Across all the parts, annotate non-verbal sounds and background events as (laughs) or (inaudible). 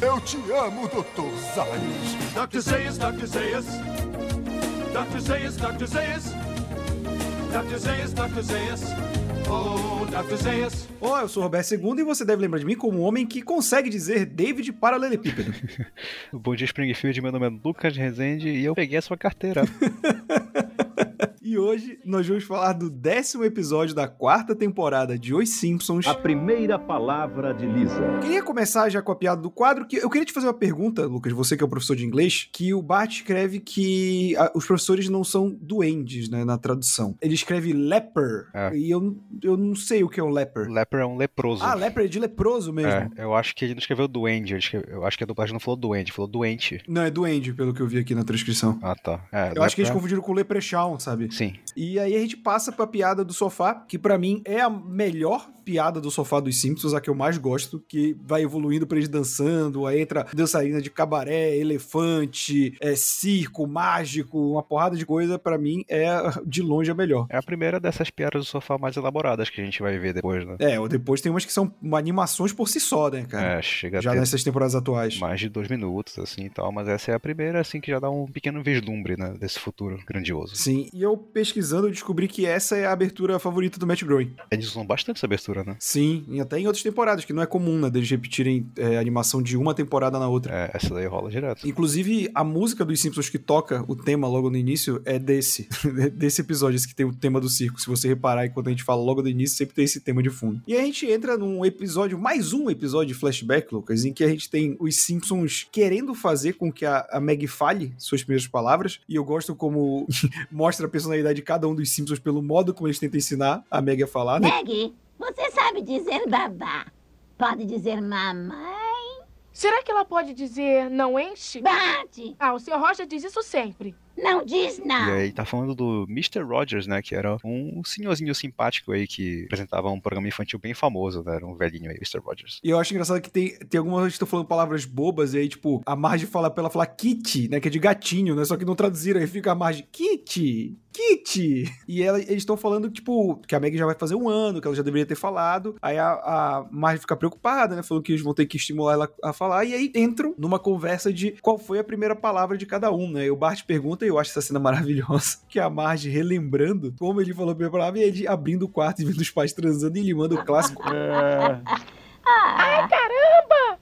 Eu te amo, Dr. Zayas. Dr. Zayas, Dr. Zayas. Dr. Zayas, Dr. Zayas. Dr. Zayas, Dr. Zayas. Oh, Dr. Zayas. Olá, eu sou o Roberto II e você deve lembrar de mim como um homem que consegue dizer David paralelepípedo. (laughs) Bom dia, Springfield. Meu nome é Lucas Rezende e eu peguei a sua carteira. (laughs) E hoje nós vamos falar do décimo episódio da quarta temporada de Os Simpsons. A primeira palavra de Lisa. Queria começar já com a piada do quadro, que eu queria te fazer uma pergunta, Lucas, você que é o professor de inglês, que o Bart escreve que a, os professores não são duendes, né, na tradução. Ele escreve leper, É. e eu, eu não sei o que é um leper. Leper é um leproso. Ah, leper é de leproso mesmo. É, eu acho que ele não escreveu duende. escreveu- eu acho que a dublagem não falou duende, falou doente. Não, é duende, pelo que eu vi aqui na transcrição. Ah, tá. É, Eu acho que eles lepra- confundiram com leprechaun, sabe? Sim. E aí a gente passa pra piada do sofá, que pra mim é a melhor piada do sofá dos Simpsons, a que eu mais gosto, que vai evoluindo pra eles dançando, aí entra dançarina de cabaré, elefante, é, circo, mágico, uma porrada de coisa, pra mim é de longe a melhor. É a primeira dessas piadas do sofá mais elaboradas que a gente vai ver depois, né? É, ou depois tem umas que são animações por si só, né, cara? É, chega Já nessas temporadas atuais. mais de dois minutos, assim e tal, mas essa é a primeira, assim, que já dá um pequeno vislumbre, né, desse futuro grandioso. Sim, e eu pesquisando eu descobri que essa é a abertura favorita do Matt Groening. Eles usam bastante essa abertura, né? Sim, e até em outras temporadas, que não é comum, né, deles repetirem é, animação de uma temporada na outra. É, essa daí rola direto. Inclusive, a música dos Simpsons que toca o tema logo no início é desse, (laughs) desse episódio, esse que tem o tema do circo. Se você reparar, enquanto a gente fala logo no início, sempre tem esse tema de fundo. E a gente entra num episódio, mais um episódio de flashback, Lucas, em que a gente tem os Simpsons querendo fazer com que a, a Meg fale suas primeiras palavras. E eu gosto como (laughs) mostra a personalidade de cada um dos Simpsons pelo modo como eles tentam ensinar a Meg a falar, né? Maggie, você sabe dizer babá. Pode dizer mamãe. Será que ela pode dizer não enche? Bate. Ah, o Sr. Roger diz isso sempre. Não diz E não. aí tá falando do Mr. Rogers, né, que era um senhorzinho simpático aí que apresentava um programa infantil bem famoso, né, era um velhinho aí, Mr. Rogers. E eu acho engraçado que tem, tem algumas que estão falando palavras bobas, e aí, tipo, a Marge fala pra ela falar kitty, né? Que é de gatinho, né? Só que não traduziram, aí fica a Marge, kitty, kitty. E ela- eles estão falando, tipo, que a Meg já vai fazer um ano, que ela já deveria ter falado. Aí a, a Marge fica preocupada, né? Falando que eles vão ter que estimular ela a falar. E aí entram numa conversa de qual foi a primeira palavra de cada um, né? E o Bart pergunta, e eu acho essa cena maravilhosa, que é a Marge relembrando como ele falou a primeira palavra, e ele abrindo o quarto e vendo os pais transando e limando o clássico. Ai, caramba!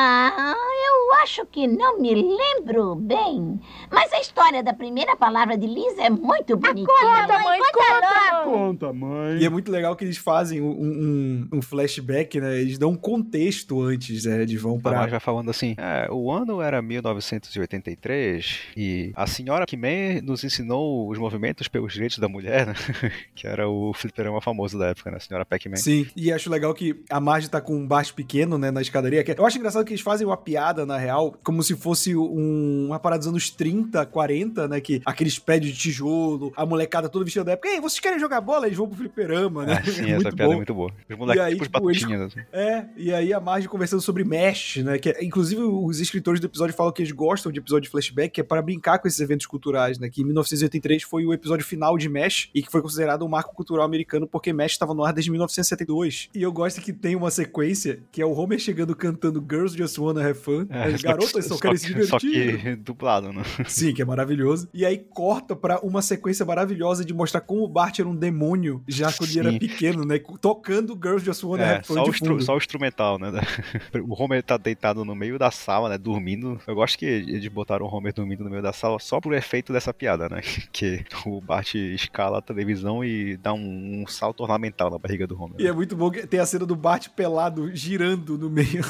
Ah, eu acho que não me lembro bem. Mas a história da primeira palavra de Lisa é muito bonitinha. Conta, mãe, conta, mãe. Conta, mãe. E é muito legal que eles fazem um, um- um flashback, né? Eles dão um contexto antes, né? Eles vão A pra. Marge vai falando assim, é, o ano era 1983 e a senhora Kimei nos ensinou os movimentos pelos direitos da mulher, né? (laughs) que era o fliperama famoso da época, né? A senhora Pac-Man. Sim, e acho legal que a Marge tá com um baixo pequeno, né, na escadaria. que- Eu acho engraçado que eles fazem uma piada, na real, como se fosse um, uma parada dos anos 30, 40, né, que aqueles prédios de tijolo, a molecada toda vestida da época. Ei, vocês querem jogar bola? Eles vão pro fliperama, né? É, sim, (laughs) essa piada bom. é muito boa. Os moleques, E aí, tipo, tipo, eles- assim. (laughs) É, e aí a Marge conversando sobre Mesh, né? Que é- inclusive os escritores do episódio falam que eles gostam de episódio de flashback, que é para brincar com esses eventos culturais, né? Que em 1983 foi o episódio final de Mesh e que foi considerado um marco cultural americano porque Mesh estava no ar desde 1972. E eu gosto que tem uma sequência que é o Homer chegando cantando Girls Just Wanna Have Fun. É, As garotas só, querem se divertir. Só que dublado, né? Sim, que é maravilhoso. E aí corta pra uma sequência maravilhosa de mostrar como o Bart era um demônio já quando ele era Sim. pequeno, né? Tocando Girls Just Wanna É, Have Fun só o, fundo. só o instrumental, né? (laughs) O Homer tá deitado no meio da sala, né? Dormindo. Eu gosto que eles botaram o Homer dormindo no meio da sala só pro efeito dessa piada, né? (laughs) Que o Bart escala a televisão e dá um, um salto ornamental na barriga do Homer. E é muito bom que tem a cena do Bart pelado girando no meio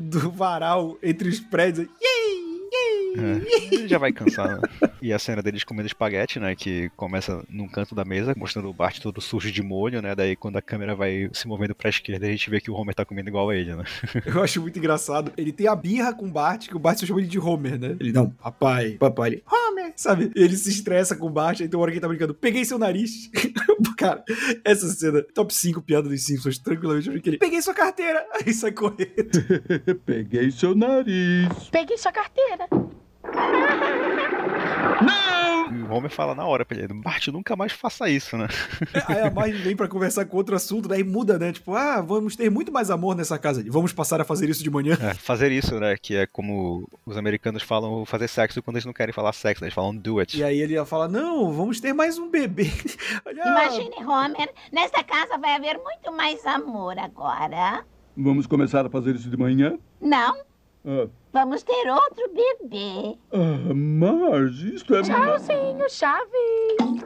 do varal entre os prédios. Yay! É, ele já vai cansar, né? E a cena deles comendo espaguete, né? Que começa num canto da mesa, mostrando o Bart todo sujo de molho, né? Daí quando a câmera vai se movendo pra esquerda, a gente vê que o Homer tá comendo igual a ele, né? Eu acho muito engraçado. Ele tem a birra com o Bart, que o Bart só chama ele de Homer, né? Ele, não, papai, papai, ele, Homer, sabe? Ele se estressa com o Bart, aí tem uma hora que ele tá brincando, peguei seu nariz. (laughs) Cara, essa cena, top 5 piada dos Simpsons, tranquilamente, eu ele, peguei sua carteira, (laughs) aí sai correndo. (laughs) Peguei seu nariz. Peguei sua carteira. Não E o Homer fala na hora pra ele, Bart, nunca mais faça isso, né? Aí a Marge vem pra conversar com outro assunto, daí muda, né? Tipo, ah, vamos ter muito mais amor nessa casa. Vamos passar a fazer isso de manhã. É, fazer isso, né? Que é como os americanos falam fazer sexo quando eles não querem falar sexo, eles falam do it. E aí ele fala, não, vamos ter mais um bebê. (laughs) Olha, Imagine, Homer, nesta casa vai haver muito mais amor agora. Vamos começar a fazer isso de manhã? Não, Ah, vamos ter outro bebê. ah Marge, isto é... Tchauzinho, Chaves.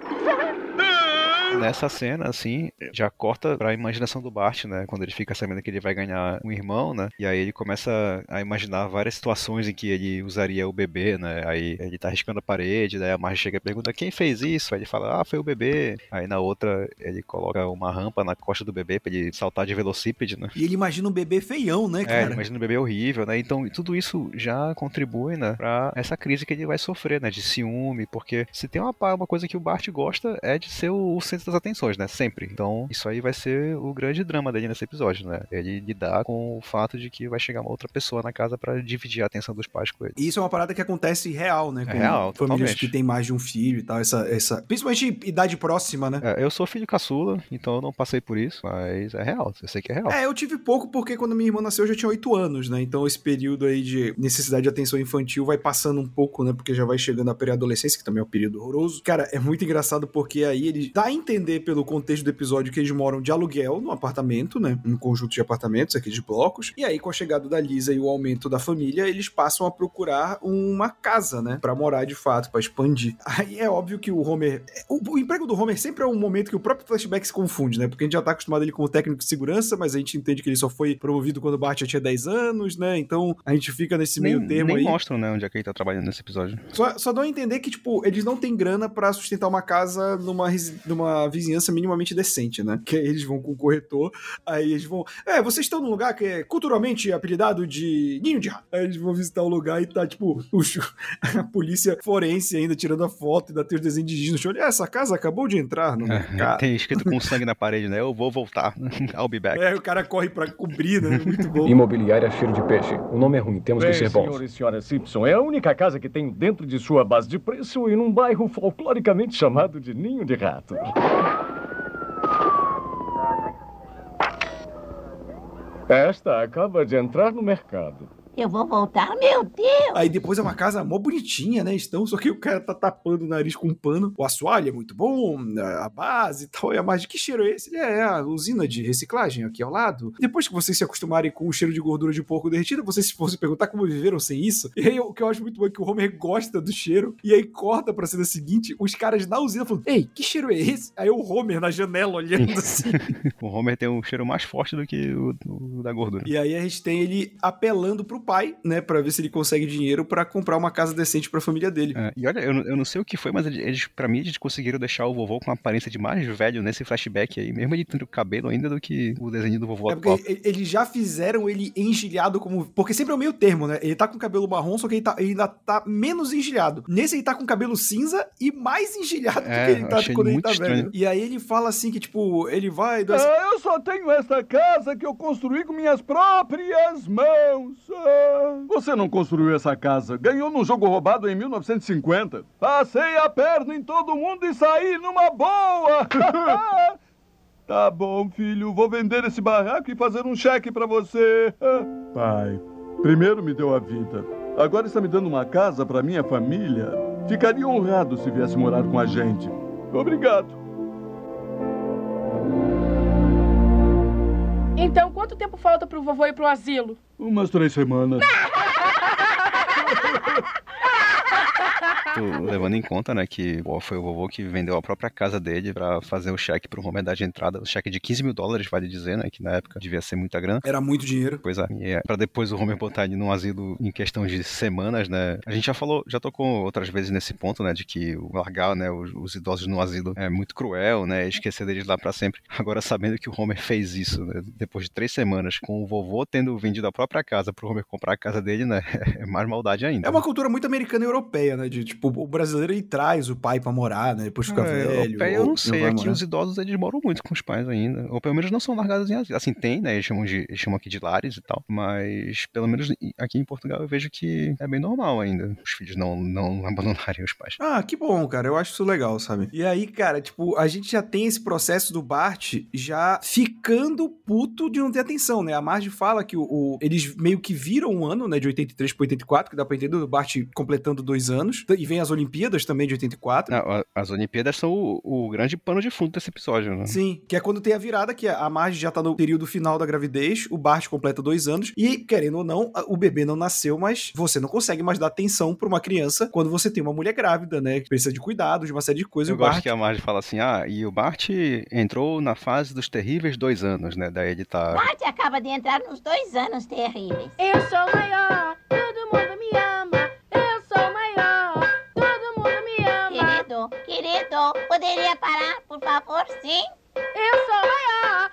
Nessa cena, assim, já corta pra imaginação do Bart, né? Quando ele fica sabendo que ele vai ganhar um irmão, né? E aí ele começa a imaginar várias situações em que ele usaria o bebê, né? Aí ele tá riscando a parede, daí a Marge chega e pergunta quem fez isso? Aí ele fala, ah, foi o bebê. Aí na outra ele coloca uma rampa na costa do bebê pra ele saltar de velocípede, né? E ele imagina um bebê feião, né, É, cara? ele imagina um bebê horrível, né? Então, tudo isso já contribui, né, pra essa crise que ele vai sofrer, né, de ciúme, porque se tem uma, uma coisa que o Bart gosta é de ser o, o centro das atenções, né, sempre. Então, isso aí vai ser o grande drama dele nesse episódio, né? Ele lidar com o fato de que vai chegar uma outra pessoa na casa pra dividir a atenção dos pais com ele. E isso é uma parada que acontece real, né? É Com real, famílias totalmente. que tem mais de um filho e tal. Essa, essa... Principalmente idade próxima, né? É, eu sou filho caçula, então eu não passei por isso, mas é real, eu sei que é real. É, eu tive pouco porque quando minha irmã nasceu eu já tinha 8 anos, né? Então esse período aí de necessidade de atenção infantil vai passando um pouco, né? Porque já vai chegando a pré-adolescência, que também é um período horroroso. Cara, é muito engraçado porque aí ele dá a entender pelo contexto do episódio que eles moram de aluguel no apartamento, né? Um conjunto de apartamentos, aqui de blocos. E aí, com a chegada da Lisa e o aumento da família, eles passam a procurar uma casa, né? Pra morar de fato, pra expandir. Aí é óbvio que o Homer. O, o emprego do Homer sempre é um momento que o próprio flashback se confunde, né? Porque a gente já tá acostumado ele como técnico de segurança, mas a gente entende que ele só foi promovido quando o Bart já tinha 10 anos, né? Então a gente fica nesse meio nem, termo nem aí. mostram, né, onde é que ele tá trabalhando nesse episódio. Só, só dão a entender que, tipo, eles não têm grana pra sustentar uma casa numa, numa vizinhança minimamente decente, né? Que aí eles vão com o corretor, aí eles vão. É, vocês estão num lugar que é culturalmente apelidado de Ninho de Rato. Aí eles vão visitar o lugar e tá, tipo, o chu- (laughs) a polícia forense ainda tirando a foto e ainda tem os desenhos de giz no chão. Olha, essa casa acabou de entrar no mercado. Tem escrito com (laughs) sangue na parede, né? Eu vou voltar. (laughs) I'll be back. É, o cara corre pra cobrir, né? Muito bom. Imobiliária Cheiro de Peixe. O nome é ruim, temos Bem, bons. senhor e senhora Simpson, é a única casa que tenho dentro de sua base de preço e num bairro folcloricamente chamado de Ninho de Rato. Esta acaba de entrar no mercado. Eu vou voltar, meu Deus! Aí depois é uma casa mó bonitinha, né? Estão, só que o cara tá tapando o nariz com um pano. O assoalho é muito bom, a base e tal. E a mais que cheiro é esse? Ele é a usina de reciclagem aqui ao lado. Depois que vocês se acostumarem com o cheiro de gordura de porco derretida, vocês se fossem perguntar como viveram sem isso. E aí o que eu acho muito bom é que o Homer gosta do cheiro. E aí corta pra cena seguinte, os caras na usina falando: Ei, que cheiro é esse? Aí o Homer na janela olhando assim. (laughs) O Homer tem um cheiro mais forte do que o, o da gordura. E aí a gente tem ele apelando pro pai, né, Pra ver se ele consegue dinheiro pra comprar uma casa decente pra família dele. É, e olha, eu, não- eu não sei o que foi, mas eles, pra mim, eles conseguiram deixar o vovô com uma aparência de mais velho nesse flashback aí, mesmo ele tendo cabelo ainda do que o desenho do vovô É atual. porque eles já fizeram ele engelhado como. Porque sempre é o meio termo, né? Ele tá com cabelo marrom, só que ele, tá, ele ainda tá menos engelhado. Nesse ele tá com cabelo cinza e mais engelhado É, do que ele tá quando ele tá estranho. velho. E aí ele fala assim que, tipo, ele vai. do- Ah, eu só tenho esta casa que eu construí com minhas próprias mãos. Ah, você não construiu essa casa. Ganhou num jogo roubado em 1950. Passei a perna em todo mundo e saí numa boa. (laughs) tá bom, filho. Vou vender esse barraco e fazer um cheque pra você. Pai, primeiro me deu a vida. Agora está me dando uma casa pra minha família. Ficaria honrado se viesse morar com a gente. Obrigado. Então, quanto tempo falta pro vovô ir pro asilo? Umas três semanas. (laughs) Levando em conta, né, que foi o vovô que vendeu a própria casa dele pra fazer o cheque pro Homer dar de entrada. O cheque de 15 mil dólares, vale dizer, né, que na época devia ser muita grana. Era muito dinheiro. Pois é, e é pra depois o Homer botar ele num asilo em questão de semanas, né? A gente já falou, já tocou outras vezes nesse ponto, né? De que o largar, né, os, os idosos no asilo é muito cruel, né? Esquecer deles lá pra sempre. Agora, sabendo que o Homer fez isso, né? Depois de três semanas, com o vovô tendo vendido a própria casa pro Homer comprar a casa dele, né? (laughs) É mais maldade ainda. É uma cultura muito americana e europeia, né? De, tipo, tipo, o brasileiro ele traz o pai pra morar, né? Depois fica É, velho. eu ou não sei, vai aqui os idosos eles moram muito com os pais ainda. Ou pelo menos não são largados em asilo. Assim, tem, né? Eles chamam, de, eles chamam aqui de lares e tal. Mas pelo menos aqui em Portugal eu vejo que é bem normal ainda. Os filhos não, não (laughs) abandonarem os pais. Ah, que bom, cara. Eu acho isso legal, sabe? E aí, cara, tipo, a gente já tem esse processo do Bart já ficando puto de não ter atenção, né? A Marge fala que o, o- eles meio que viram um ano, né? De 83 pra 84, que dá pra entender, o Bart completando dois anos. E vem as Olimpíadas também de 84. Ah, a- As Olimpíadas são o, o grande pano de fundo desse episódio, né? Sim, que é quando tem a virada, que a Marge já tá no período final da gravidez, o Bart completa dois anos, e, querendo ou não, o bebê não nasceu, mas você não consegue mais dar atenção pra uma criança quando você tem uma mulher grávida, né? Que precisa de cuidados, de uma série de coisas. Eu o gosto Bart que a Marge fala assim, ah, e o Bart entrou na fase dos terríveis dois anos, né? Daí ele tá... Bart acaba de entrar nos dois anos terríveis. Eu sou maior, todo mundo me ama. Querido, poderia parar, por favor, sim? Eu sou maior,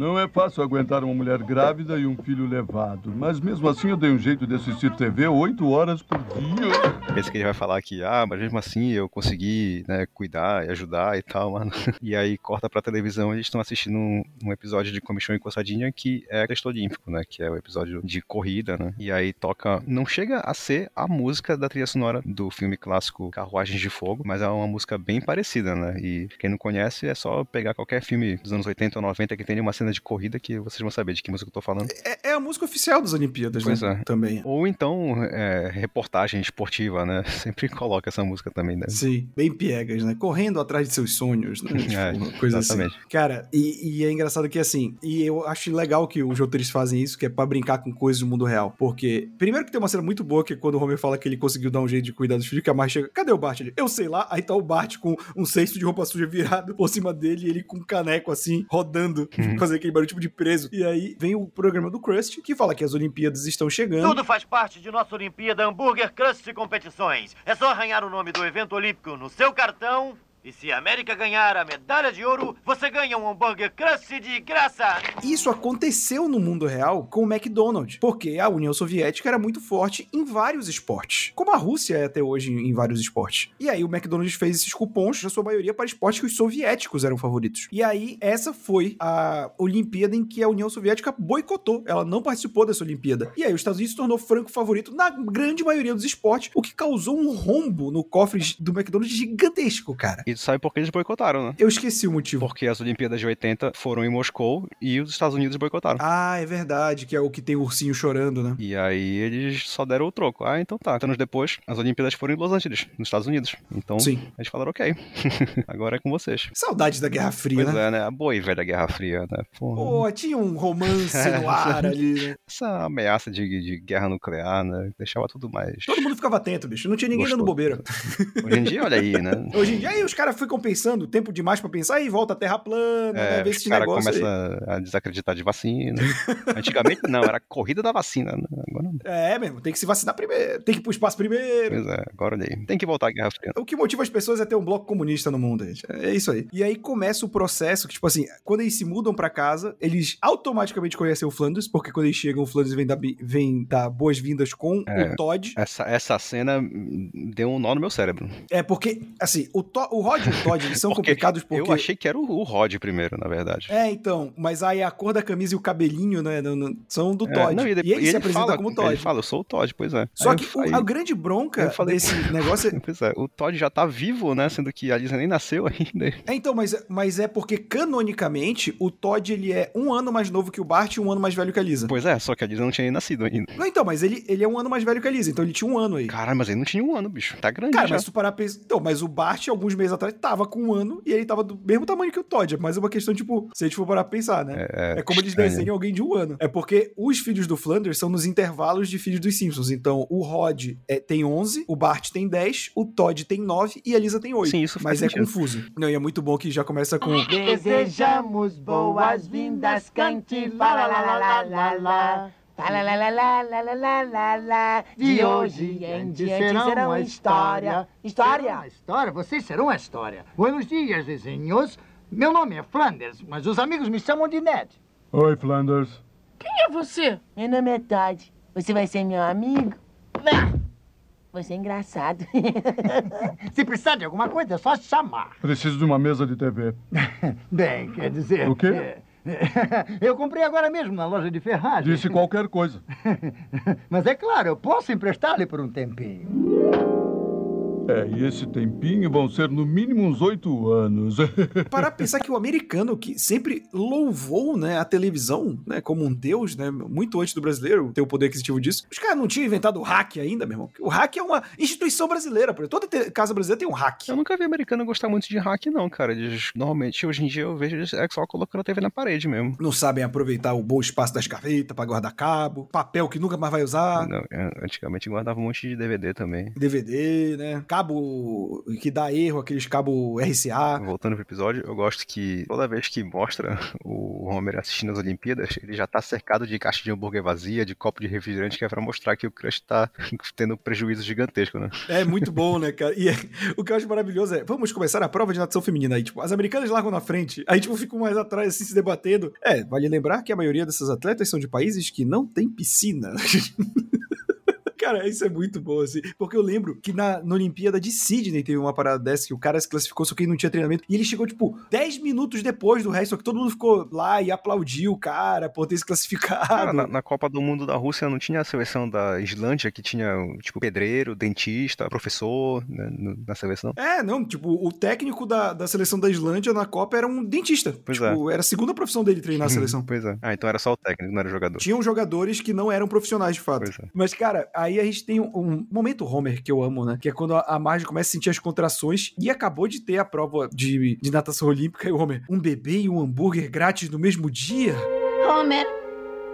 Não é fácil aguentar uma mulher grávida e um filho levado. Mas mesmo assim eu dei um jeito de assistir TV oito horas por dia. Pensa que ele vai falar que, ah, mas mesmo assim eu consegui, né, cuidar e ajudar e tal, mano. (laughs) E aí corta pra televisão, eles estão assistindo um, um episódio de Comichão e Coçadinha que é texto olímpico, né? Que é o episódio de corrida, né? E aí toca. Não chega a ser a música da trilha sonora do filme clássico Carruagens de Fogo, mas é uma música bem parecida, né? E quem não conhece é só pegar qualquer filme dos anos 80 ou 90 que tenha uma cena de corrida que vocês vão saber de que música eu tô falando. É, é a música oficial das Olimpíadas, Pois né? é. Também. Ou então, é, reportagem esportiva, né? (laughs) Sempre coloca essa música também, né? Sim, bem piegas, né? Correndo atrás de seus sonhos, né? (laughs) Tipo, É, coisa exatamente. assim. Cara, e, e é engraçado que assim, e eu acho legal que os roteiristas fazem isso, que é pra brincar com coisas do mundo real. Porque, primeiro que tem uma cena muito boa, que é quando o Homer fala que ele conseguiu dar um jeito de cuidar dos filhos, que a Marge chega, cadê o Bart? Ele, eu sei lá, aí tá o Bart com um cesto de roupa suja virado por cima dele, e ele com um caneco assim, rodando, Uhum. fazendo aquele barulho tipo de preso. E aí vem o programa do Crust, que fala que as Olimpíadas estão chegando. Tudo faz parte de nossa Olimpíada Hambúrguer Crust Competições. É só arranhar o nome do evento olímpico no seu cartão. E se a América ganhar a medalha de ouro, você ganha um hambúrguer crust de graça. Isso aconteceu no mundo real com o McDonald's, porque a União Soviética era muito forte em vários esportes, como a Rússia é até hoje em vários esportes. E aí o McDonald's fez esses cupons, na sua maioria, para esportes que os soviéticos eram favoritos. E aí essa foi a Olimpíada em que a União Soviética boicotou, ela não participou dessa Olimpíada. E aí os Estados Unidos se tornou franco favorito na grande maioria dos esportes, o que causou um rombo no cofre do McDonald's gigantesco, cara. E tu sabe por que eles boicotaram, né? Eu esqueci o motivo. Porque as Olimpíadas de 80 foram em Moscou e os Estados Unidos boicotaram. Ah, é verdade, que é o que tem o ursinho chorando, né? E aí eles só deram o troco. Ah, então tá. Anos depois, as Olimpíadas foram em Los Angeles, nos Estados Unidos. Então, Sim. eles falaram, ok, (laughs) agora é com vocês. Saudades da Guerra Fria, Pois né? é, né? A boa e velha Guerra Fria, né? Porra. Pô, tinha um romance no (laughs) ar ali, né? Essa ameaça de, de guerra nuclear, né? Deixava tudo mais. Todo mundo ficava atento, bicho. Não tinha ninguém dando bobeira. Hoje em dia, olha aí, né? (laughs) Hoje em dia, aí os caras ficam pensando, tempo demais pra pensar, e volta a terra plana, né? É, Vê os esse negócio aí. começam a desacreditar de vacina. (laughs) Antigamente não, era a corrida da vacina. Né? Agora não. É, mesmo, tem que se vacinar primeiro, tem que ir pro espaço primeiro. Pois é, agora olha aí. Tem que voltar à Guerra Fria. O que motiva as pessoas é ter um bloco comunista no mundo, gente. É isso aí. E aí começa o processo que, tipo assim, quando eles se mudam pra casa, eles automaticamente conhecem o Flanders, porque quando eles chegam, o Flanders vem dar, vem dar boas-vindas com É. o Todd. Essa, essa cena hum, deu um nó no meu cérebro. É porque, assim, o, To- o Rod e o Todd, eles são Porque complicados porque... Eu achei que era o, o Rod primeiro, na verdade. É, então, mas aí a cor da camisa e o cabelinho, né, são do É, Todd. não, e, depois- ele se apresenta fala, como Todd. Ele fala, eu sou o Todd, pois é. Só Aí que eu o- falei- a grande bronca falei- desse (laughs) negócio é... Pois é, o Todd já tá vivo, né? Sendo que a Lisa nem nasceu (laughs) ainda. É, então, mas, mas é porque canonicamente o Todd ele é um ano mais novo que o Bart e um ano mais velho que a Lisa. Pois é, só que a Lisa não tinha nem nascido ainda. Não, então, mas ele, ele é um ano mais velho que a Lisa, então ele tinha um ano aí. Caralho, mas ele não tinha um ano, bicho. Tá grande Cara, já. mas tu parar pra. Então, mas o Bart, alguns meses atrás, tava com um ano e ele tava do mesmo tamanho que o Todd. É mais uma questão, tipo, se a gente for parar pra pensar, né? É, É como eles desenham alguém de um ano. É porque os filhos do Flanders são nos intervalos de filhos dos Simpsons. Então, o Rod é, tem 11, o Bart tem 10, o Todd tem 9 e a Lisa tem 8. Sim, isso Mas é sentido. confuso. Não, e é muito bom que já começa com. Desejamos boas-vindas, cante lá lá lá lá lá lá. Lá, lá, lá, lá, lá, lá, lá, lá, De hoje em diante serão, serão a história. História? A história, vocês serão a história. Buenos dias, vizinhos. Meu nome é Flanders, mas os amigos me chamam de Ned. Oi, Flanders. Quem é você? Meu nome é Todd. Você vai ser meu amigo? Não. Você é engraçado. (laughs) Se precisar de alguma coisa, é só chamar. Preciso de uma mesa de TV. (laughs) Bem, quer dizer... O quê? É... (laughs) Eu comprei agora mesmo na loja de ferragem. Disse qualquer coisa. (laughs) Mas é claro, eu posso emprestar-lhe por um tempinho. É, e esse tempinho vão ser no mínimo uns oito anos. (laughs) Para pensar que o americano, que sempre louvou né, a televisão né, como um deus, né, muito antes do brasileiro ter o poder aquisitivo disso, os caras não tinham inventado o hack ainda, meu irmão. O hack é uma instituição brasileira. pô. Toda casa brasileira tem um hack. Eu nunca vi americano gostar muito de hack, não, cara. Eles- normalmente, hoje em dia, eu vejo eles é só colocando a TV na parede mesmo. Não sabem aproveitar o bom espaço das gavetas para guardar cabo, papel que nunca mais vai usar. Não, é, antigamente guardava um monte de DVD também. DVD, né? Cabo que dá erro, aqueles cabo RCA. Voltando pro episódio, eu gosto que toda vez que mostra o Homer assistindo as Olimpíadas, ele já tá cercado de caixa de hambúrguer vazia, de copo de refrigerante, que é pra mostrar que o Crush tá (laughs) tendo um prejuízo gigantesco, né? É muito bom, né, cara? E é- o que eu acho maravilhoso é, vamos começar a prova de natação feminina aí, tipo, as americanas largam na frente, aí tipo, ficam mais atrás assim se debatendo. É, vale lembrar que a maioria dessas atletas são de países que não tem piscina. (laughs) Cara, isso é muito bom, assim. Porque eu lembro que na, na Olimpíada de Sydney teve uma parada dessa que o cara se classificou, só que ele não tinha treinamento. E ele chegou, tipo, 10 minutos depois do resto, só que todo mundo ficou lá e aplaudiu o cara por ter se classificado. Cara, na, na Copa do Mundo da Rússia não tinha a seleção da Islândia, que tinha, tipo, pedreiro, dentista, professor né, na seleção. É, não, tipo, o técnico da, da seleção da Islândia na Copa era um dentista. Pois tipo, era a segunda profissão dele treinar a (laughs) seleção. pois é. Ah, então era só o técnico, não era o jogador. Tinham jogadores que não eram profissionais, de fato. Pois é. Mas, cara, aí a gente tem um, um momento Homer que eu amo, né? Que é quando a, a Marge começa a sentir as contrações e acabou de ter a prova de, de natação olímpica e o Homer, um bebê e um hambúrguer grátis no mesmo dia? Homer,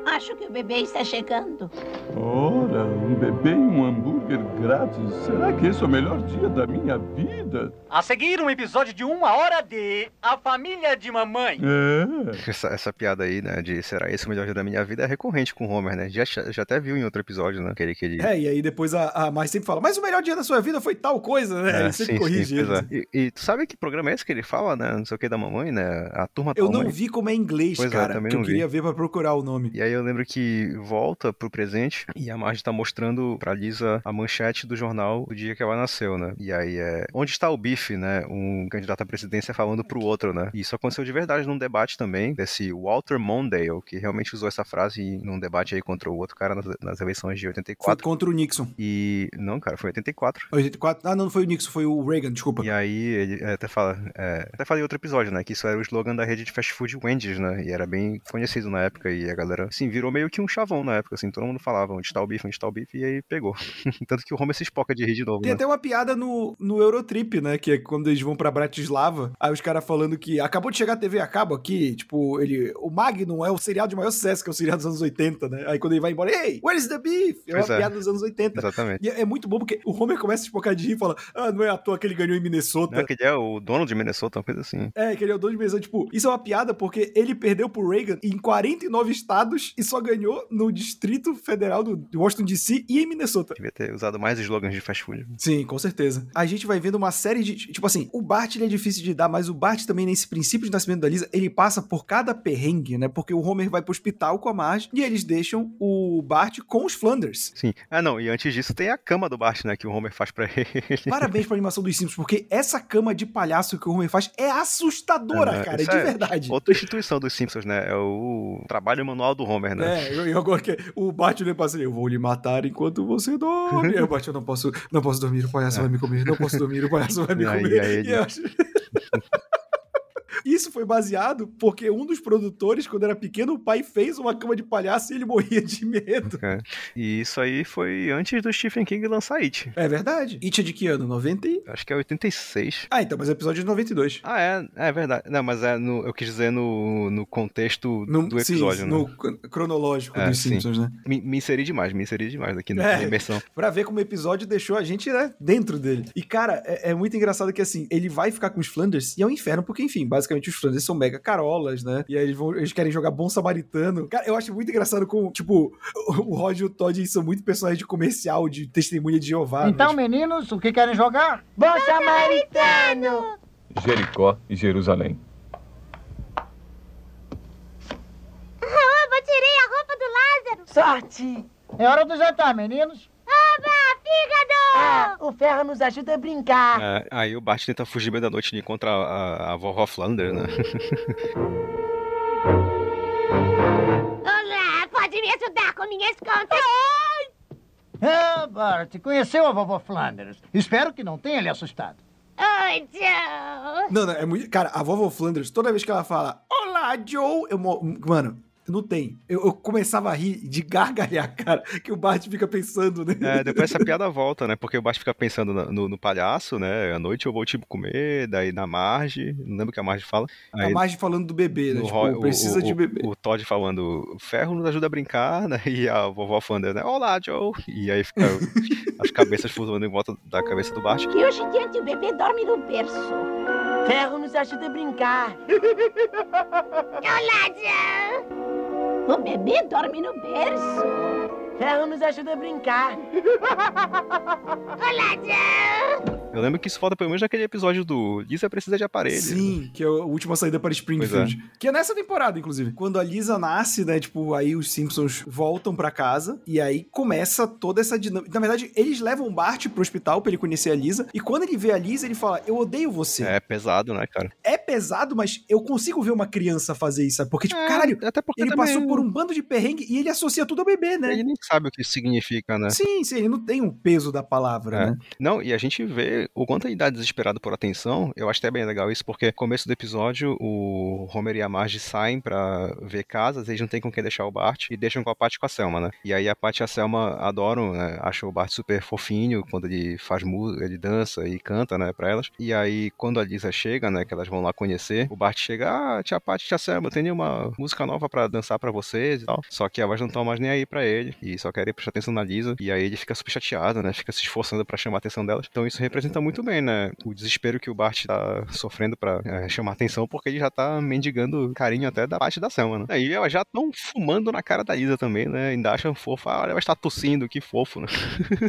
acho que o bebê está chegando. Ora, um bebê e um hambúrguer grátis. Será que esse é o melhor dia da minha vida? A seguir, um episódio de uma hora de A Família de Mamãe. É. Essa, essa piada aí, né, de será esse o melhor dia da minha vida é recorrente com o Homer, né? Já, já até viu em outro episódio, né? Aquele que ele. É, e aí depois a, a Marge sempre fala, mas o melhor dia da sua vida foi tal coisa, né? ele sempre sim, corrige sim, ele. é. E, e tu sabe que programa é esse que ele fala, né? Não sei o que da mamãe, né? A turma Eu não mamãe. vi como é em inglês, Pois é, cara, também que eu vi. queria ver pra procurar o nome. E aí eu lembro que volta pro presente e a Marge tá mostrando pra Lisa a manchete do jornal do dia que ela nasceu, né? E aí é. Onde está o bife, né? Um candidato à presidência falando pro outro, né? E isso aconteceu de verdade num debate também, desse Walter Mondale, que realmente usou essa frase num debate aí contra o outro cara nas, nas eleições de Foi 84. contra o Nixon. E. Não, cara, foi 84. 84. Ah, não, não foi o Nixon, foi o Reagan, desculpa. E aí ele até fala, é, até falei outro episódio, né, que isso era o slogan da rede de fast food Wendy's, né, e era bem conhecido na época, e a galera, assim, virou meio que um chavão na época, assim, todo mundo falava onde está o bife, onde está o bife, e aí pegou. (laughs) Tanto que o Homer se espoca de rir de novo, Tem né. até uma piada no, no Eurotrip, né? Que é quando eles vão pra Bratislava. Aí os caras falando que acabou de chegar a TV a cabo aqui. Tipo, ele. O Magnum é o seriado de maior sucesso, que é o seriado dos anos 80, né? Aí quando ele vai embora, hey, where's the beef? É uma Pois é. piada dos anos 80. Exatamente. E é é muito bom porque o Homer começa a espocar de rir e fala: Ah, não é à toa que ele ganhou em Minnesota. Não, que ele é o dono de Minnesota, uma coisa assim. É, que ele é o dono de Minnesota. Tipo, isso é uma piada porque ele perdeu pro Reagan em 49 estados e só ganhou no Distrito Federal do de Washington DC e em Minnesota. Devia ter usado mais slogans de fast food. Sim, com certeza. A gente vai vendo uma série de. Tipo assim, o Bart ele é difícil de dar, mas o Bart também, nesse princípio de nascimento da Lisa, ele passa por cada perrengue, né? Porque o Homer vai pro hospital com a Marge e eles deixam o Bart com os Flanders. Sim. Ah, não, e antes disso tem a cama do Bart, né, que o Homer faz pra (laughs) ele. Parabéns pra animação dos Simpsons, porque essa cama de palhaço que o Homer faz é assustadora, É, cara, isso de é verdade. Outra instituição dos Simpsons, né, é o trabalho manual do Homer, né. É, eu agora que o Bart pra assim, eu vou lhe matar enquanto você dorme. Aí o Bart, eu não posso, não posso dormir, o palhaço vai me comer, não posso dormir, o palhaço vai (laughs) me É. Aí- comer. aí ele- E eu (laughs) Isso foi baseado porque um dos produtores, quando era pequeno, o pai fez uma cama de palhaço e ele morria de medo. É. E isso aí foi antes do Stephen King lançar It. É verdade. It é de que ano? 90 e... Acho que é 86. Ah, então, mas é episódio de 92. Ah, é, é verdade. Não, mas é no, eu quis dizer no, no contexto No, do episódio, sim, né? no cron- cronológico É, dos sim. Simpsons, né? Me, me inseri demais, me inseri demais aqui na É. imersão. (laughs) Pra ver como o episódio deixou a gente, né, dentro dele. E, cara, é, é muito engraçado que, assim, ele vai ficar com os Flanders e é um inferno, porque, enfim, basicamente os Flanders são mega carolas, né? E aí eles, vão, eles querem jogar bom samaritano. Cara, eu acho muito engraçado como, tipo, o Rod e o Todd são muito personagens de comercial, de testemunha de Jeová. né? Então, meninos, o que querem jogar? Bom samaritano! Jericó e Jerusalém. Ah, tirei a roupa do sorte! É hora do jantar, meninos. Oba, fígado! Ah, o ferro nos ajuda a brincar. É, aí o Bart tenta fugir meio da noite e encontra a, a, a vovó Flanders, né? (laughs) Olá, pode me ajudar com minhas contas? Ah, Bart, conheceu a vovó Flanders. Espero que não tenha lhe assustado. Oi, Joe! Não, não, é muito. Cara, a vovó Flanders, toda vez que ela fala Olá, Joe, eu. mo- Mano, não tem. Eu, eu começava a rir de gargalhar, (laughs) cara, que o Bart fica pensando, né? É, depois essa (laughs) piada volta, né? Porque o Bart fica pensando no, no palhaço, né? À noite eu vou tipo comer, daí na Marge, não lembro o que a Marge fala. A Marge falando do bebê, né? Tipo, Roy- precisa o, de o- bebê. O Todd falando, ferro nos ajuda a brincar, né? (laughs) E a vovó Flanders, né? Olá, Joe! E aí fica as cabeças flutuando em volta da cabeça do Bart. E hoje em diante o bebê dorme no berço. Ferro nos ajuda a brincar. Olá, Joe! O bebê dorme no berço. Ferro nos ajuda a brincar. (laughs) Olá, Joe! Eu lembro que isso falta pelo menos naquele episódio do Lisa precisa de aparelho. Sim, que é a última saída para Springfield. Que é nessa temporada, inclusive. Quando a Lisa nasce, né? Tipo, aí os Simpsons voltam pra casa e aí começa toda essa dinâmica. Na verdade, eles levam o Bart pro hospital pra ele conhecer a Lisa. E quando ele vê a Lisa, ele fala: Eu odeio você. É pesado, né, cara? É pesado, mas eu consigo ver uma criança fazer isso, sabe? Porque, tipo, caralho, até porque ele também- passou por um bando de perrengue e ele associa tudo ao bebê, né? Ele nem sabe o que isso significa, né? Sim, sim, ele não tem um peso da palavra, É. né? Não, e a gente vê o quanto ele tá desesperado por atenção. Eu acho até bem legal isso, porque no começo do episódio, o Homer e a Marge saem pra ver casas, eles não tem com quem deixar o Bart e deixam com a Paty com a Selma, né? E aí a Paty e a Selma adoram, né? Acham o Bart super fofinho quando ele faz música, ele dança e canta, né, pra elas. E aí, quando a Lisa chega, né, que elas vão lá conhecer, o Bart chega, ah, tia Paty, tia Selma, tem uma música nova pra dançar pra vocês e tal. Só que elas não estão mais nem aí pra ele e só querem prestar atenção na Lisa. E aí ele fica super chateado, né? Fica se esforçando pra chamar a atenção delas. Então isso representa muito bem, né? O desespero que o Bart tá sofrendo pra é, chamar atenção, porque ele já tá mendigando carinho até da parte da Selma, né? Aí elas já estão fumando na cara da Lisa também, né? Ainda acham fofo. Ah, olha, ela está tossindo, que fofo, né? (laughs)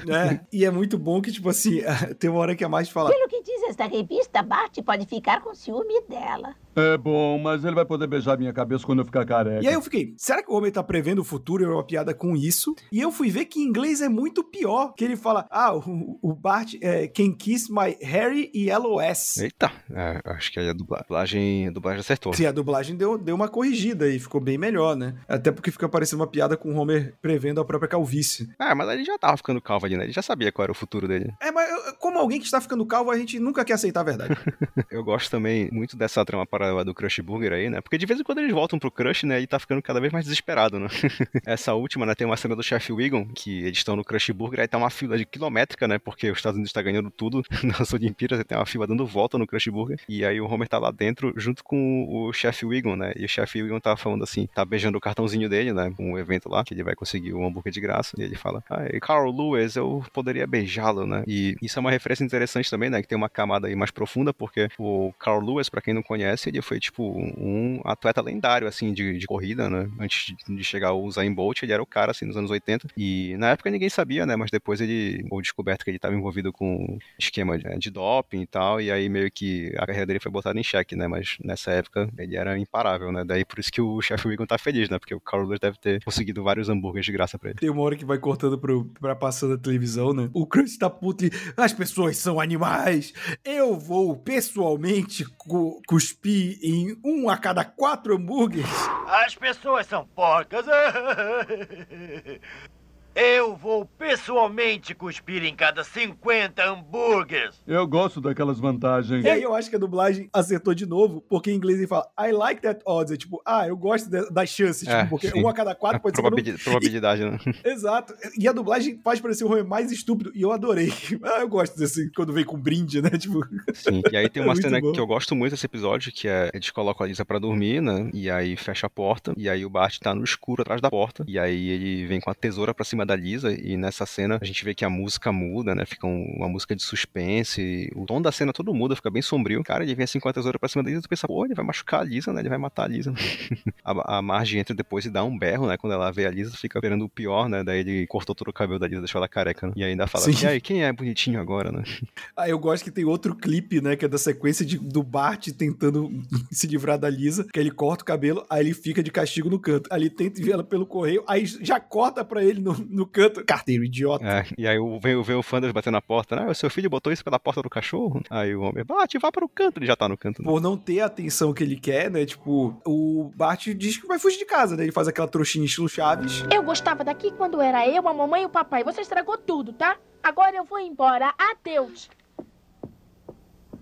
É, e é muito bom que, tipo assim, (laughs) tem uma hora que a Marge fala. Pelo que diz esta revista, Bart pode ficar com ciúme dela. É bom, mas ele vai poder beijar minha cabeça quando eu ficar careca. E aí eu fiquei, será que o homem tá prevendo o futuro? É uma piada com isso. E eu fui ver que em inglês é muito pior. Que ele fala, ah, o, o Bart é Can Kiss My Harry e LOS. Eita, é, acho que aí a dubla- dublagem, a dublagem acertou. Sim, a dublagem deu, deu uma corrigida e ficou bem melhor, né? Até porque fica parecendo uma piada com o Homer prevendo a própria calvície. Ah, mas ele já tava ficando calvo ali, né? Ele já sabia qual era o futuro dele. É, mas eu- como alguém que está ficando calvo, a gente nunca quer aceitar a verdade. (laughs) Eu gosto também muito dessa trama do Crush Burger aí, né? Porque de vez em quando eles voltam pro Crush, né? E tá ficando cada vez mais desesperado, né? (laughs) Essa última, né? Tem uma cena do Chef Wiggum, que eles estão no Crush Burger, aí tá uma fila de quilométrica, né? Porque os Estados Unidos tá ganhando tudo (laughs) nas Olimpíadas, tem uma fila dando volta no Crush Burger. E aí o Homer tá lá dentro, junto com o Chef Wiggum, né? E o Chef Wiggum tá falando assim, tá beijando o cartãozinho dele, né? Com um evento lá, que ele vai conseguir o hambúrguer de graça. E ele fala, ah, Carl Lewis, eu poderia beijá-lo, né? E isso é uma referência interessante também, né? Que tem uma camada aí mais profunda, porque o Carl Lewis, pra quem não conhece, ele foi tipo um atleta lendário, assim, de, de corrida, né? Antes de- chegar o Usain Bolt, ele era o cara, assim, nos anos 80. E na época ninguém sabia, né? Mas depois ele, ou descoberto que ele estava envolvido com esquema de, de doping e tal, e aí meio que a carreira dele foi botada em xeque, né? Mas nessa época ele era imparável, né? Daí por isso que o (laughs) chefe Wiggum tá feliz, né? Porque o Carl Lewis deve ter conseguido vários hambúrgueres de graça pra ele. Tem uma hora que vai cortando pro, pra passando a televisão, né? O Crunch tá puto e as pessoas são animais. Eu vou pessoalmente cu- cuspir em um a cada quatro hambúrgueres. As pessoas são porcas. (laughs) Eu vou pessoalmente cuspir em cada 50 hambúrgueres. Eu gosto daquelas vantagens. E aí eu acho que a dublagem acertou de novo, porque em inglês ele fala I like that odds. É tipo, ah, eu gosto de- das chances. É, tipo, porque sim. um a cada quatro A (laughs) pode ser. que eu não- probabili- probabilidade, né? (laughs) Exato. E a dublagem faz parecer o Homer mais estúpido. E eu adorei. (laughs) Ah, eu gosto desse, quando vem com brinde, né? Tipo. Sim, e aí tem É uma muito cena bom. que eu gosto muito desse episódio, que é eles colocam a Lisa pra dormir, né? E aí fecha a porta, e aí o Bart tá no escuro atrás da porta, e aí ele vem com a tesoura pra cima da Lisa, e nessa cena a gente vê que a música muda, né? Fica um- uma música de suspense, o tom da cena todo muda, fica bem sombrio. Cara, ele vem assim com a tesoura pra cima da Lisa, tu pensa, pô, ele vai machucar a Lisa, né? Ele vai matar a Lisa. (laughs) a, a Marge entra depois e dá um berro, né? Quando ela vê a Lisa, fica esperando o pior, né? Daí ele cortou todo o cabelo da Lisa, deixou ela careca, né? E ainda fala, Sim. e aí, quem é bonitinho agora, né? (laughs) Ah, eu gosto que tem outro clipe, né? Que é da sequência de- do Bart tentando (laughs) se livrar da Lisa, que ele corta o cabelo, aí ele fica de castigo no canto. Ali tenta enviar ela pelo correio, aí já corta pra ele no, no canto. Carteiro, idiota. É, e aí o- vem, o- vem o Flanders batendo na porta, né? "Ah, O seu filho botou isso pela porta do cachorro? Aí o homem, bate, vá para o canto, ele já tá no canto. né? Por não ter a atenção que ele quer, né? Tipo, o Bart diz que vai fugir de casa, né? Ele faz aquela trouxinha estilo Chaves. Eu gostava daqui quando era eu, a mamãe e o papai. Você estragou tudo, tá? Agora eu vou embora. Adeus.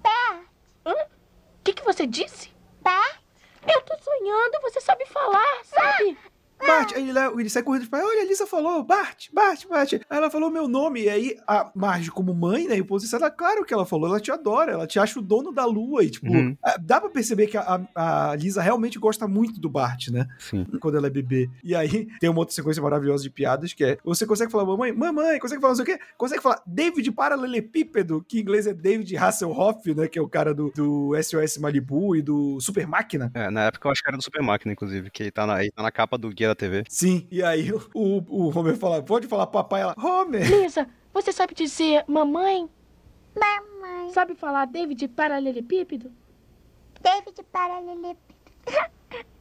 Pé. Hã? O que, que você disse? Pé. Eu tô sonhando, você sabe? Bart, aí ele, ele sai correndo pra olha, a Lisa falou, Bart, Bart, Bart. Aí ela falou meu nome, e aí a Marge, como mãe, né, e posição, ela, claro que ela falou, ela te adora, ela te acha o dono da lua, e tipo, Uhum. ah, dá pra perceber que a, a- Lisa realmente gosta muito do Bart, né, Sim. quando ela é bebê. E aí tem uma outra sequência maravilhosa de piadas, que é, você consegue falar mamãe, mamãe, consegue falar não sei o quê, consegue falar David Paralelepípedo, que em inglês é David Hasselhoff, né, que é o cara do, do SOS Malibu e do Super Máquina. É, na época eu acho que era do Super Máquina, inclusive, que tá na, ele tá na capa do guia da TV. Sim, e aí o, o Homer fala, pode falar papai, ela, Homer. Lisa, você sabe dizer mamãe? Mamãe. Sabe falar David paralelepípedo? David paralelepípedo.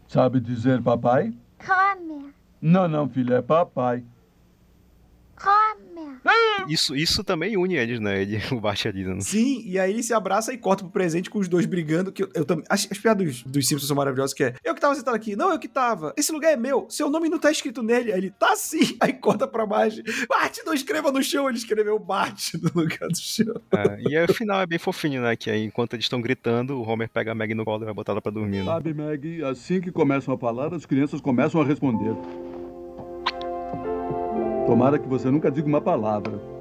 Sabe dizer papai? Homer. Não, não, filha, é papai. Homer. Isso, isso também une eles, né? Ele, (laughs) o Bart e a Lisa. né? Sim, e aí ele se abraça e corta pro presente com os dois brigando. Que eu, eu também. As, as piadas dos, dos Simpsons são maravilhosas, que é. Eu que tava sentado aqui. Não, eu que tava. Esse lugar é meu. Seu nome não tá escrito nele. Aí ele, tá sim. (laughs) Aí corta pra baixo. Bart, não escreva no chão. Ele escreveu Bart no lugar do chão. É, e aí o final é bem fofinho, né? Que aí, enquanto eles estão gritando, o Homer pega a Meg no colo e vai botar ela pra dormir. Né? Sabe, Maggie, assim que começam a falar, as crianças começam a responder. Tomara que você nunca diga uma palavra.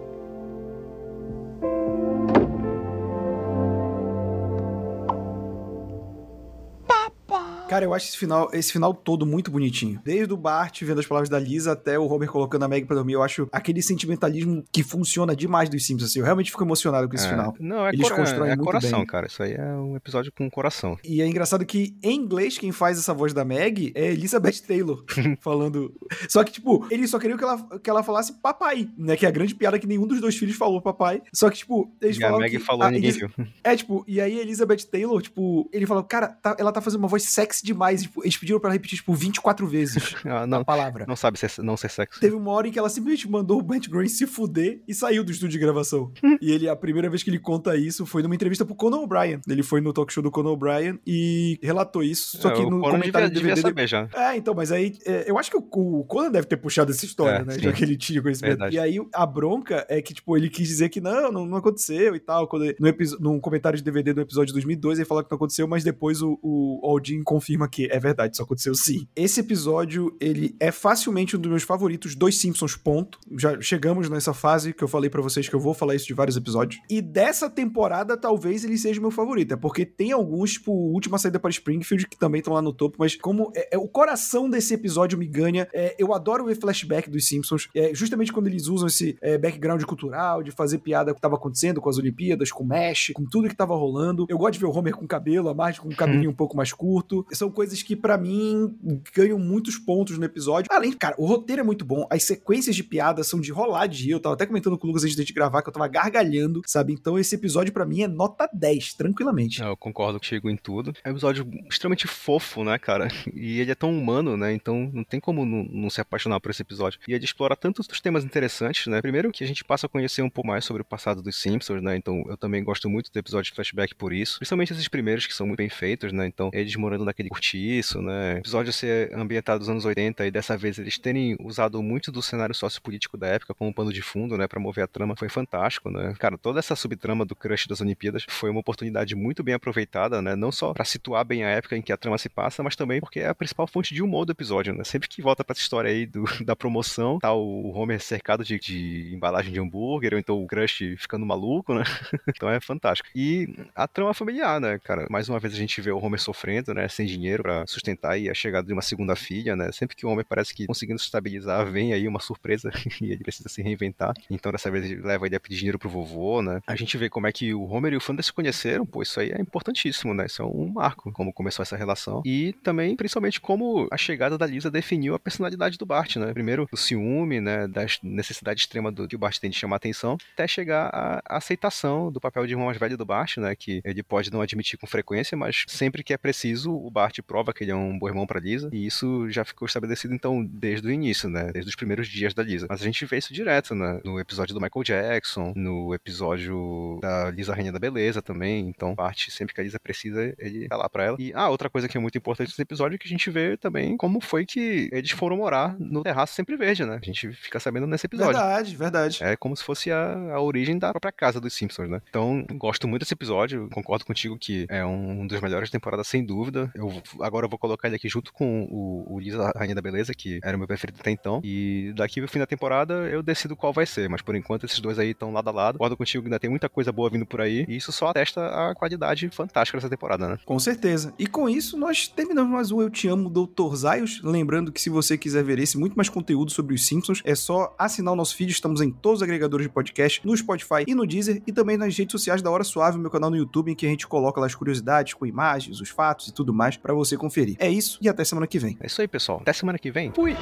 Cara, eu acho esse final, esse final todo muito bonitinho. Desde o Bart vendo as palavras da Lisa até o Homer colocando a Meg pra dormir. Eu acho aquele sentimentalismo que funciona demais dos Simpsons. Assim. Eu realmente fico emocionado com esse É. final. Não, é, Eles cora- constroem é muito coração, bem. cara. Isso aí é um episódio com coração. E é engraçado que em inglês quem faz essa voz da Meg é Elizabeth Taylor (laughs) falando. Só que, tipo, eles só queriam que ela, que ela falasse papai, né? Que é a grande piada que nenhum dos dois filhos falou papai. Só que, tipo, eles E a Meg falou, a ninguém viu. É, tipo, e aí Elizabeth Taylor, tipo, ele falou, cara, tá- ela tá fazendo uma voz sexy demais. E, tipo, eles pediram pra ela repetir, tipo, 24 vezes (laughs) Ah, não, a palavra. não sabe ser, não ser sexy. Teve uma hora em que ela simplesmente mandou o Matt Groening se fuder e saiu do estúdio de gravação. (laughs) e ele, a primeira vez que ele conta isso foi numa entrevista pro Conan O'Brien. Ele foi no talk show do Conan O'Brien e relatou isso, só É, que no comentário devia, do devia DVD... saber já. É, então, mas aí é, eu acho que o, o Conan deve ter puxado essa história, É, né? sim. Já que ele tinha conhecimento. Verdade. E aí a bronca é que, tipo, ele quis dizer que não, não, não aconteceu e tal. Quando no num comentário de DVD do episódio de 2002, ele falou que não aconteceu, mas depois o, o Aldin confirma que é verdade, isso aconteceu sim. Esse episódio, ele é facilmente um dos meus favoritos dos Simpsons, ponto. Já chegamos nessa fase que eu falei pra vocês que eu vou falar isso de vários episódios. E dessa temporada, talvez ele seja o meu favorito. É porque tem alguns, tipo, Última Saída para Springfield, que também estão lá no topo, mas como é, é o coração desse episódio me ganha. É, eu adoro ver flashback dos Simpsons. É, justamente quando eles usam esse é, background cultural, de fazer piada com o que tava acontecendo com as Olimpíadas, com o Mesh, com tudo que tava rolando. Eu gosto de ver o Homer com cabelo, a Marge com um cabelinho um pouco mais curto. São coisas que, pra mim, ganham muitos pontos no episódio. Além, cara, o roteiro é muito bom. As sequências de piadas são de rolar de. Eu tava até comentando com o Lucas antes de gravar que eu tava gargalhando, sabe? Então esse episódio, pra mim, é nota 10, tranquilamente. É, Eu concordo contigo em tudo. É um episódio extremamente fofo, né, cara? E ele é tão humano, né? Então não tem como não, não se apaixonar por esse episódio. E ele explora tantos temas interessantes, né? Primeiro que a gente passa a conhecer um pouco mais sobre o passado dos Simpsons, né? Então eu também gosto muito do episódio de flashback por isso. Principalmente esses primeiros que são muito bem feitos, né? Então eles morando naquele cortiço, né? O episódio ser ambientado nos anos 80 e dessa vez eles terem usado muito do cenário sociopolítico da época como pano de fundo, né? Pra mover a trama foi fantástico, né? Cara, toda essa subtrama do crush das Olimpíadas foi uma oportunidade muito bem aproveitada, né? Não só pra situar bem a época em que a trama se passa, mas também porque é a principal fonte de humor do episódio, né? Sempre que volta pra essa história aí do, (laughs) da promoção, tá o Homer cercado de, de embalagem de hambúrguer, ou então o crush ficando maluco, né? (laughs) então é fantástico. E a trama familiar, né, cara? Mais uma vez a gente vê o Homer sofrendo, né? Sem dinheiro para sustentar e a chegada de uma segunda filha, né? Sempre que o homem parece que conseguindo se estabilizar, vem aí uma surpresa (laughs) e ele precisa se reinventar. Então dessa vez ele leva ele a pedir dinheiro pro vovô, né? A gente vê como é que o Homer e o Flanders se conheceram, pô, isso aí é importantíssimo, né? Isso é um marco, como começou essa relação. E também, principalmente, como a chegada da Lisa definiu a personalidade do Bart, né? Primeiro, o ciúme, né? Da necessidade extrema do que o Bart tem de chamar atenção, até chegar à aceitação do papel de irmão mais velho do Bart, né? Que ele pode não admitir com frequência, mas sempre que é preciso, o Bart prova que ele é um bom irmão pra Lisa. E isso já ficou estabelecido, então, desde o início, né? Desde os primeiros dias da Lisa. Mas a gente vê isso direto, né? No episódio do Michael Jackson, no episódio da Lisa Rainha da Beleza também. Então, Bart, sempre que a Lisa precisa, ele tá lá pra ela. E, ah, outra coisa que é muito importante nesse episódio é que a gente vê também como foi que eles foram morar no Terraço Sempre Verde, né? A gente fica sabendo nesse episódio. Verdade, verdade. É como se fosse a, a origem da própria casa dos Simpsons, né? Então, gosto muito desse episódio, concordo contigo que é um dos melhores temporadas, sem dúvida. Eu agora eu vou colocar ele aqui junto com o, o Lisa Rainha da Beleza, que era o meu preferido até então. E daqui pro fim da temporada eu decido qual vai ser, mas por enquanto esses dois aí estão lado a lado. Concordo contigo que ainda tem muita coisa boa vindo por aí, e isso só atesta a qualidade fantástica dessa temporada, né? Com certeza. E com isso, nós terminamos mais um Eu Te Amo, Doutor Zaios. Lembrando que se você quiser ver esse muito mais conteúdo sobre os Simpsons, é só assinar o nosso feed. Estamos em todos os agregadores de podcast, no Spotify e no Deezer, e também nas redes sociais da Hora Suave, meu canal no YouTube, em que a gente coloca lá as curiosidades com imagens, os fatos e tudo mais para você conferir. É isso e até semana que vem. É isso aí, pessoal. Até semana que vem. Fui!